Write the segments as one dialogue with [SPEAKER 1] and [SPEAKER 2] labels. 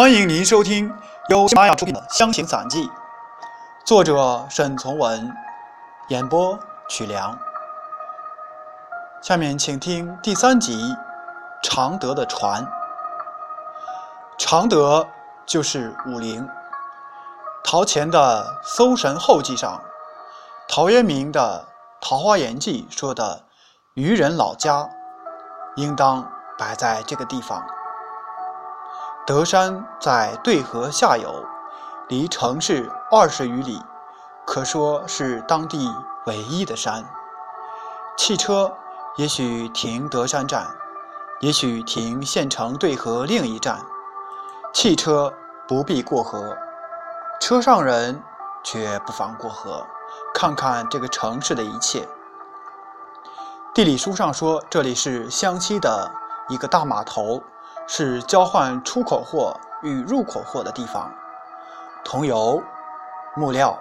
[SPEAKER 1] 欢迎您收听由喜马拉雅出品的《乡情散记》，作者沈从文，演播曲梁。下面请听第三集《常德的船》。常德就是武陵。陶潜的《搜神后记》上，陶渊明的《桃花源记》说的渔人老家，应当摆在这个地方。德山在对河下游，离城市二十余里，可说是当地唯一的山。汽车也许停德山站，也许停县城对河另一站。汽车不必过河，车上人却不妨过河，看看这个城市的一切。地理书上说，这里是湘西的一个大码头。是交换出口货与入口货的地方。桐油、木料、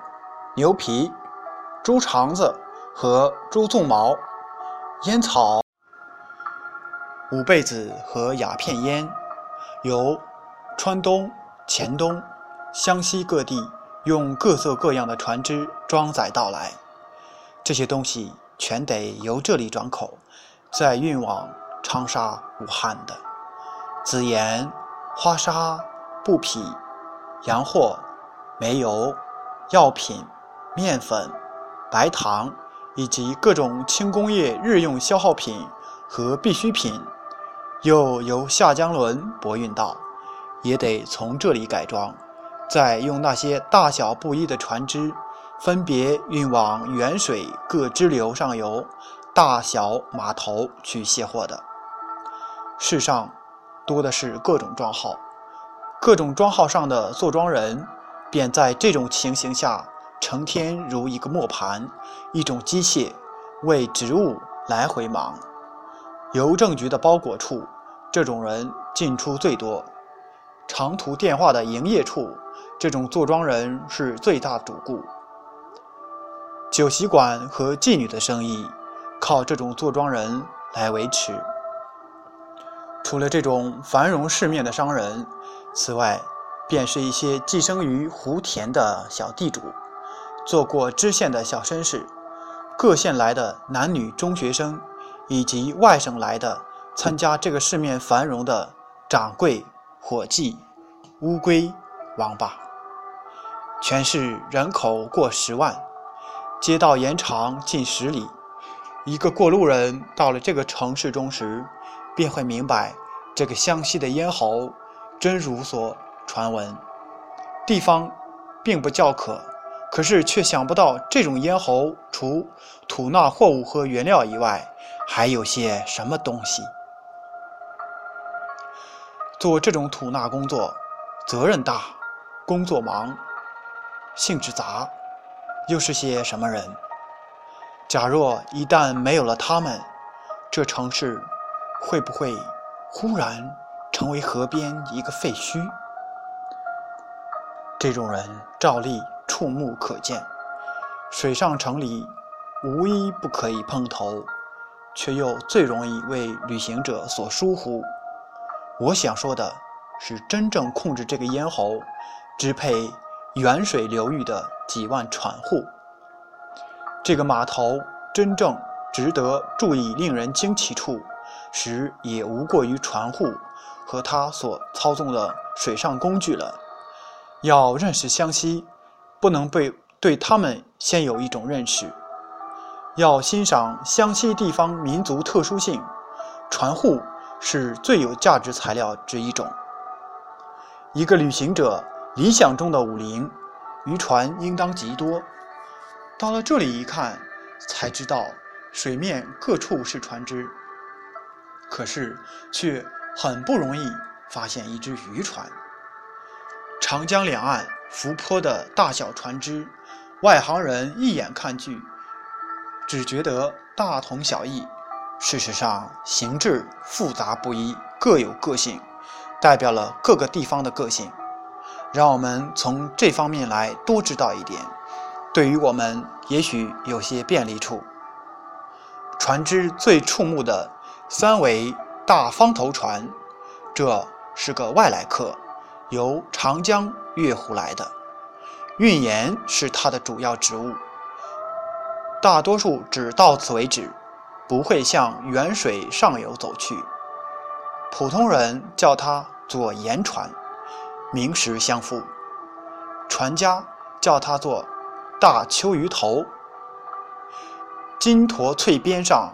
[SPEAKER 1] 牛皮、猪肠子和猪鬃毛、烟草、五贝子和鸦片烟，由川东、黔东、湘西各地用各色各样的船只装载到来。这些东西全得由这里转口，再运往长沙、武汉的。紫盐、花纱、布匹、洋货、煤油、药品、面粉、白糖，以及各种轻工业日用消耗品和必需品，又由下江轮驳运到，也得从这里改装，再用那些大小不一的船只，分别运往沅水各支流上游大小码头去卸货的。世上。多的是各种庄号，各种庄号上的坐庄人，便在这种情形下，成天如一个磨盘，一种机械，为职务来回忙。邮政局的包裹处，这种人进出最多；长途电话的营业处，这种坐庄人是最大主顾。酒席馆和妓女的生意，靠这种坐庄人来维持。除了这种繁荣世面的商人，此外，便是一些寄生于湖田的小地主，做过知县的小绅士，各县来的男女中学生，以及外省来的参加这个世面繁荣的掌柜、伙计、乌龟、王八，全市人口过十万，街道延长近十里。一个过路人到了这个城市中时，便会明白，这个湘西的咽喉真如所传闻。地方并不叫可，可是却想不到这种咽喉除吐纳货物和原料以外，还有些什么东西。做这种吐纳工作，责任大，工作忙，性质杂，又是些什么人？假若一旦没有了他们，这城市……会不会忽然成为河边一个废墟？这种人照例触目可见，水上城里无一不可以碰头，却又最容易为旅行者所疏忽。我想说的是，真正控制这个咽喉、支配远水流域的几万船户。这个码头真正值得注意、令人惊奇处。时也无过于船户和他所操纵的水上工具了。要认识湘西，不能被对他们先有一种认识。要欣赏湘西地方民族特殊性，船户是最有价值材料之一种。一个旅行者理想中的武陵，渔船应当极多。到了这里一看，才知道水面各处是船只。可是，却很不容易发现一只渔船。长江两岸浮坡的大小船只，外行人一眼看去，只觉得大同小异。事实上，形制复杂不一，各有个性，代表了各个地方的个性。让我们从这方面来多知道一点，对于我们也许有些便利处。船只最触目的。三桅大方头船，这是个外来客，由长江越湖来的，运盐是它的主要职务。大多数只到此为止，不会向远水上游走去。普通人叫它做盐船，名实相符。船家叫它做大秋鱼头。金驼翠边上，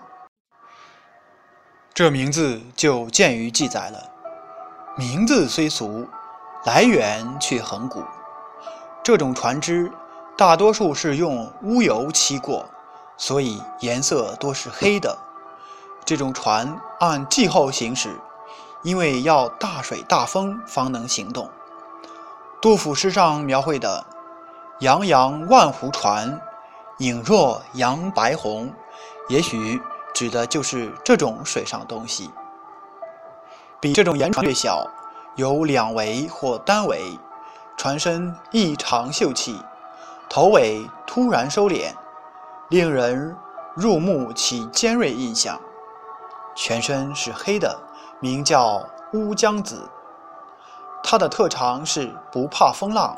[SPEAKER 1] 这名字就见于记载了。名字虽俗，来源却很古。这种船只大多数是用乌油漆过。所以颜色多是黑的。这种船按季候行驶，因为要大水大风方能行动。杜甫诗上描绘的“洋洋万湖船，影若扬白虹”，也许指的就是这种水上东西。比这种盐船略小，有两桅或单桅，船身异常秀气，头尾突然收敛。令人入目起尖锐印象，全身是黑的，名叫乌江子。它的特长是不怕风浪，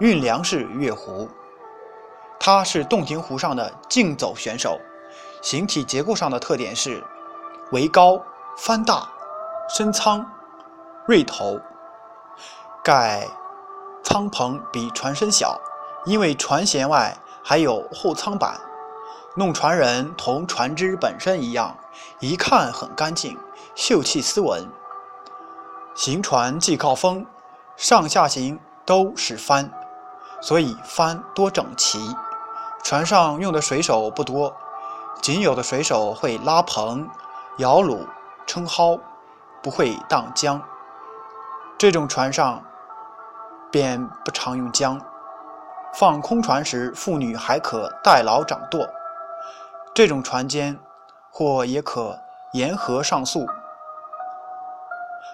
[SPEAKER 1] 运粮食越湖。它是洞庭湖上的竞走选手。形体结构上的特点是：桅高、帆大、身舱、锐头。盖舱棚比船身小，因为船舷外还有后舱板。弄船人同船只本身一样，一看很干净，秀气斯文。行船既靠风，上下行都是帆，所以帆多整齐。船上用的水手不多，仅有的水手会拉棚、摇橹、撑蒿，不会荡浆。这种船上便不常用浆。放空船时，妇女还可代劳掌舵。这种船间，或也可沿河上溯，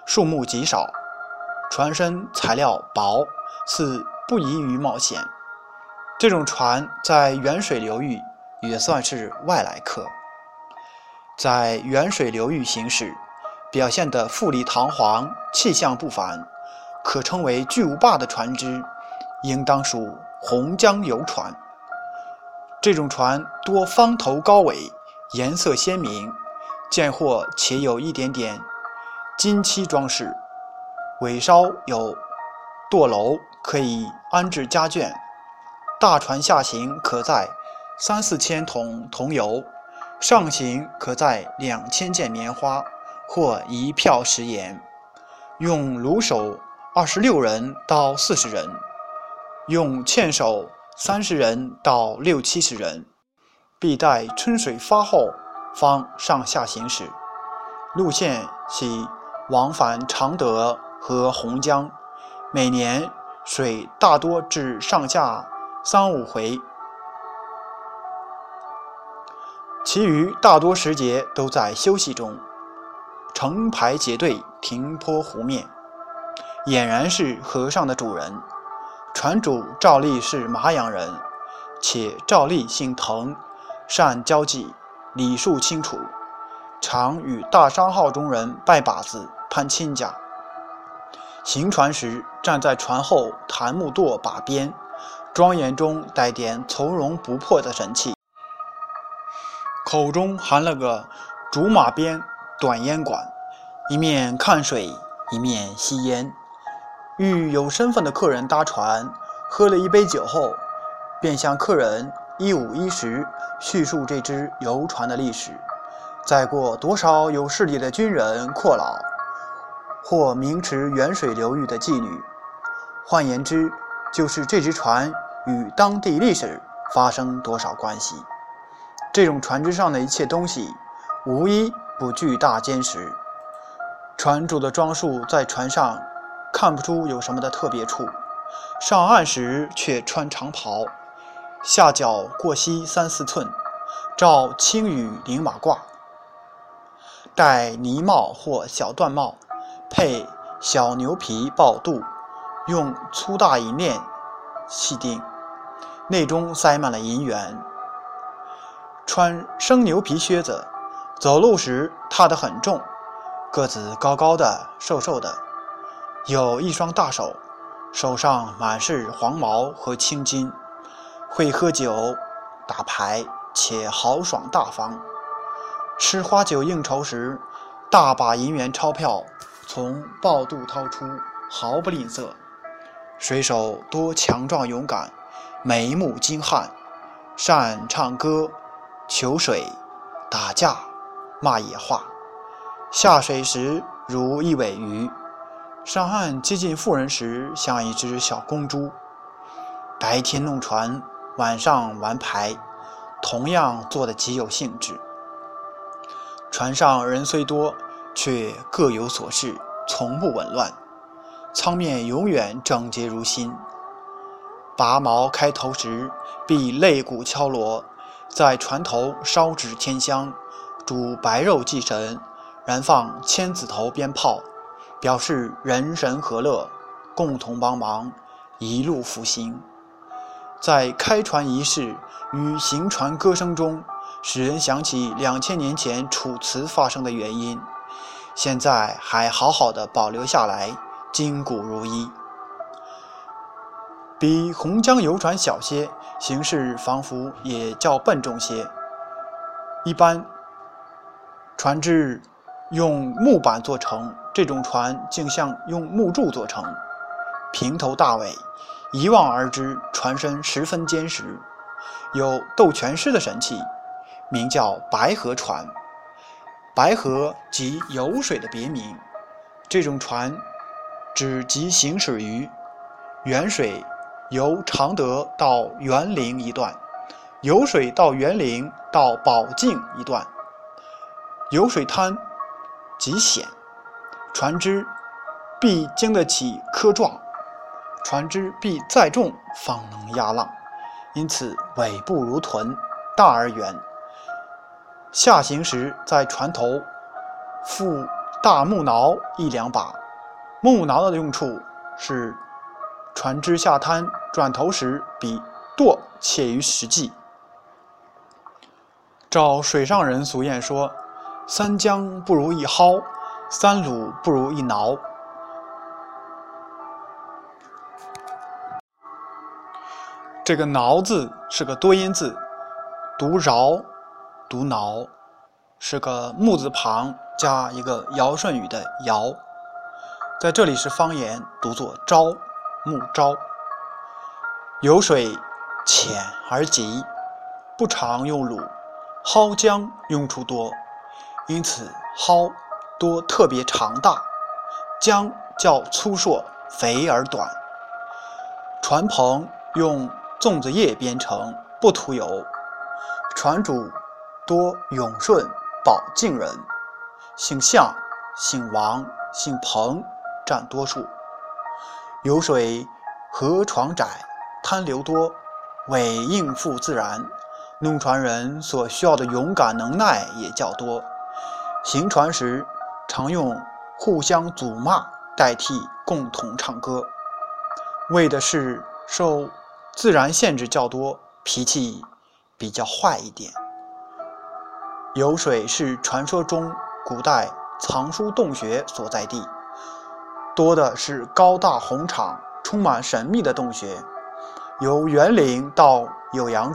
[SPEAKER 1] 数目极少，船身材料薄，似不宜于冒险。这种船在远水流域也算是外来客，在沅水流域行驶，表现得富丽堂皇，气象不凡，可称为巨无霸的船只，应当属洪江游船。这种船多方头高尾，颜色鲜明，见货且有一点点金漆装饰。尾梢有舵楼，可以安置家眷。大船下行可载三四千桶桐油，上行可载两千件棉花或一票食盐。用橹手二十六人到四十人，用纤手。三十人到六七十人，必待春水发后方上下行驶。路线系往返常德和洪江，每年水大多至上下三五回，其余大多时节都在休息中。成排结队停泊湖面，俨然是河上的主人。船主照例是麻阳人，且照例姓滕，善交际，礼数清楚，常与大商号中人拜把子、攀亲家。行船时站在船后檀木舵把边，庄严中带点从容不迫的神气，口中含了个竹马鞭短烟管，一面看水，一面吸烟。遇有身份的客人搭船，喝了一杯酒后，便向客人一五一十叙述这只游船的历史，载过多少有势力的军人阔佬，或名驰远水流域的妓女。换言之，就是这只船与当地历史发生多少关系。这种船只上的一切东西，无一不巨大坚实。船主的装束在船上。看不出有什么的特别处，上岸时却穿长袍，下脚过膝三四寸，罩青羽绫马褂，戴呢帽或小缎帽，配小牛皮抱肚，用粗大银链系定，内中塞满了银元。穿生牛皮靴子，走路时踏得很重，个子高高的，瘦瘦的。有一双大手，手上满是黄毛和青筋，会喝酒、打牌，且豪爽大方。吃花酒应酬时，大把银元钞票从抱肚掏出，毫不吝啬。水手多强壮勇敢，眉目精悍，善唱歌、求水、打架、骂野话。下水时如一尾鱼。上岸接近妇人时，像一只小公猪。白天弄船，晚上玩牌，同样做得极有兴致。船上人虽多，却各有所事，从不紊乱。舱面永远整洁如新。拔毛开头时，必擂鼓敲锣，在船头烧纸添香，煮白肉祭神，燃放千子头鞭炮。表示人神和乐，共同帮忙，一路复兴。在开船仪式与行船歌声中，使人想起两千年前楚辞发生的原因，现在还好好的保留下来，筋骨如一。比洪江游船小些，形式仿佛也较笨重些。一般船只用木板做成。这种船竟像用木柱做成，平头大尾，一望而知船身十分坚实，有斗泉师的神气，名叫白河船。白河即游水的别名。这种船只即行驶于沅水，由常德到沅陵一段；由水到沅陵到宝镜一段。游水滩极险。船只必经得起磕撞，船只必载重方能压浪，因此尾部如臀，大而圆。下行时在船头附大木挠一两把，木挠的用处是船只下滩转头时比舵切于实际。照水上人俗谚说：“三江不如一蒿。”三鲁不如一挠。这个“挠”字是个多音字，读饶，读挠，是个木字旁加一个尧舜禹的“尧”，在这里是方言，读作“招”，木招。有水浅而急，不常用鲁，蒿江用处多，因此蒿。多特别长大，江较粗硕肥而短。船篷用粽子叶编成，不涂油。船主多永顺保靖人，姓向、姓王、姓彭占多数。有水河床窄，滩流多，为应付自然，弄船人所需要的勇敢能耐也较多。行船时。常用互相阻骂代替共同唱歌，为的是受自然限制较多，脾气比较坏一点。酉水是传说中古代藏书洞穴所在地，多的是高大宏敞、充满神秘的洞穴。由园林到酉阳